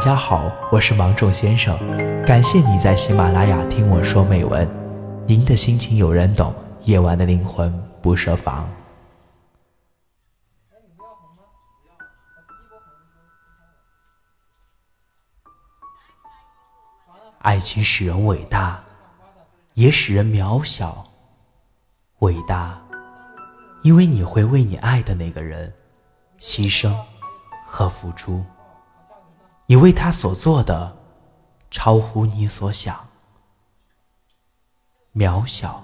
家好，我是芒种先生，感谢你在喜马拉雅听我说美文。您的心情有人懂，夜晚的灵魂不设防。爱情使人伟大，也使人渺小。伟大，因为你会为你爱的那个人牺牲和付出。你为他所做的，超乎你所想。渺小，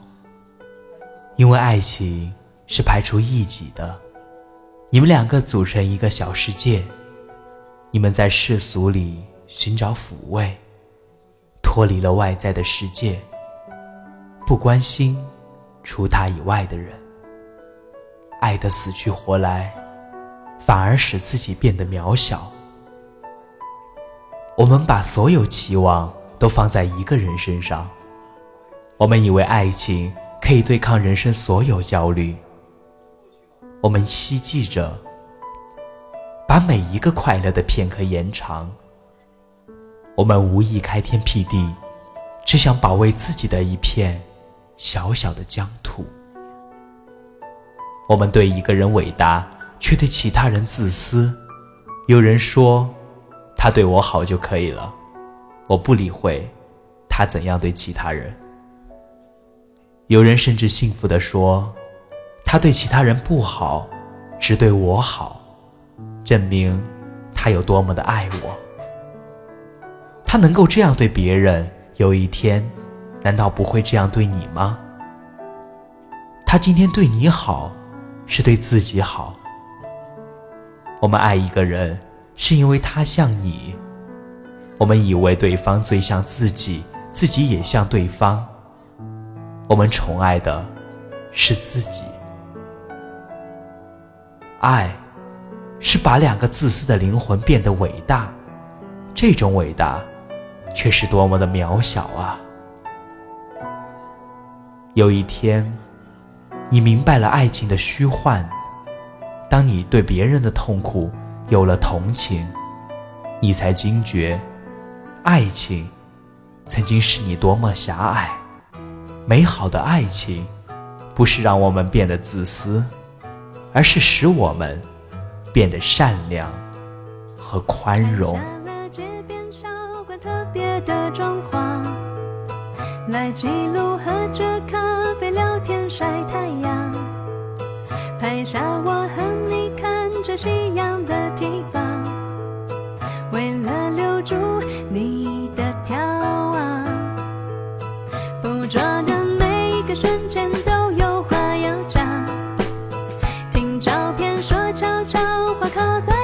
因为爱情是排除异己的。你们两个组成一个小世界，你们在世俗里寻找抚慰，脱离了外在的世界，不关心除他以外的人，爱得死去活来，反而使自己变得渺小。我们把所有期望都放在一个人身上，我们以为爱情可以对抗人生所有焦虑。我们希冀着把每一个快乐的片刻延长。我们无意开天辟地，只想保卫自己的一片小小的疆土。我们对一个人伟大，却对其他人自私。有人说。他对我好就可以了，我不理会他怎样对其他人。有人甚至幸福的说，他对其他人不好，只对我好，证明他有多么的爱我。他能够这样对别人，有一天，难道不会这样对你吗？他今天对你好，是对自己好。我们爱一个人。是因为他像你，我们以为对方最像自己，自己也像对方。我们宠爱的是自己。爱，是把两个自私的灵魂变得伟大，这种伟大，却是多么的渺小啊！有一天，你明白了爱情的虚幻，当你对别人的痛苦。有了同情，你才惊觉，爱情曾经是你多么狭隘。美好的爱情，不是让我们变得自私，而是使我们变得善良和宽容。来记录喝着咖啡聊天晒太阳，拍下我和你看着夕阳靠在